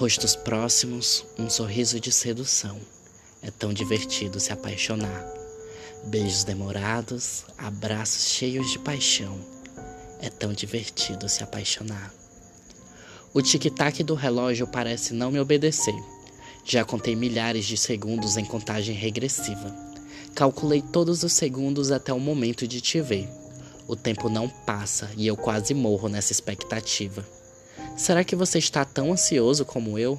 Rostos próximos, um sorriso de sedução. É tão divertido se apaixonar. Beijos demorados, abraços cheios de paixão. É tão divertido se apaixonar. O tic-tac do relógio parece não me obedecer. Já contei milhares de segundos em contagem regressiva. Calculei todos os segundos até o momento de te ver. O tempo não passa e eu quase morro nessa expectativa. Será que você está tão ansioso como eu?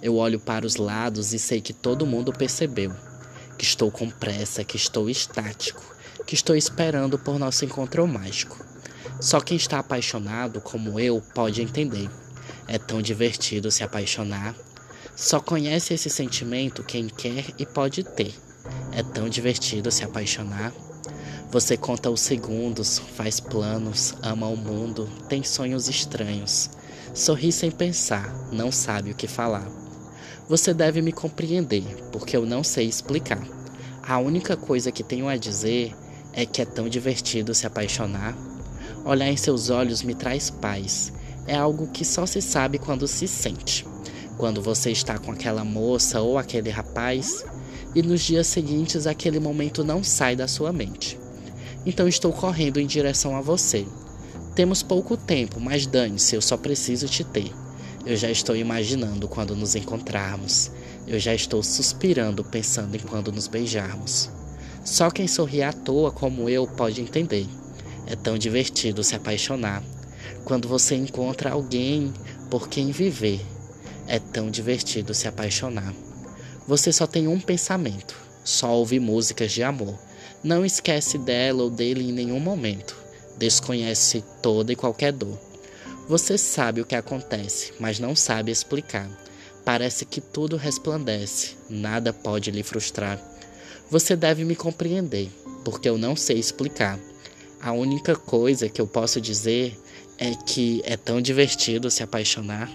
Eu olho para os lados e sei que todo mundo percebeu. Que estou com pressa, que estou estático, que estou esperando por nosso encontro mágico. Só quem está apaixonado, como eu, pode entender. É tão divertido se apaixonar. Só conhece esse sentimento quem quer e pode ter. É tão divertido se apaixonar. Você conta os segundos, faz planos, ama o mundo, tem sonhos estranhos. Sorri sem pensar, não sabe o que falar. Você deve me compreender, porque eu não sei explicar. A única coisa que tenho a dizer é que é tão divertido se apaixonar. Olhar em seus olhos me traz paz. É algo que só se sabe quando se sente. Quando você está com aquela moça ou aquele rapaz, e nos dias seguintes aquele momento não sai da sua mente. Então estou correndo em direção a você. Temos pouco tempo, mas dane-se, eu só preciso te ter. Eu já estou imaginando quando nos encontrarmos. Eu já estou suspirando pensando em quando nos beijarmos. Só quem sorri à toa como eu pode entender. É tão divertido se apaixonar. Quando você encontra alguém por quem viver, é tão divertido se apaixonar. Você só tem um pensamento, só ouve músicas de amor. Não esquece dela ou dele em nenhum momento desconhece toda e qualquer dor. Você sabe o que acontece, mas não sabe explicar. Parece que tudo resplandece, nada pode lhe frustrar. Você deve me compreender, porque eu não sei explicar. A única coisa que eu posso dizer é que é tão divertido se apaixonar.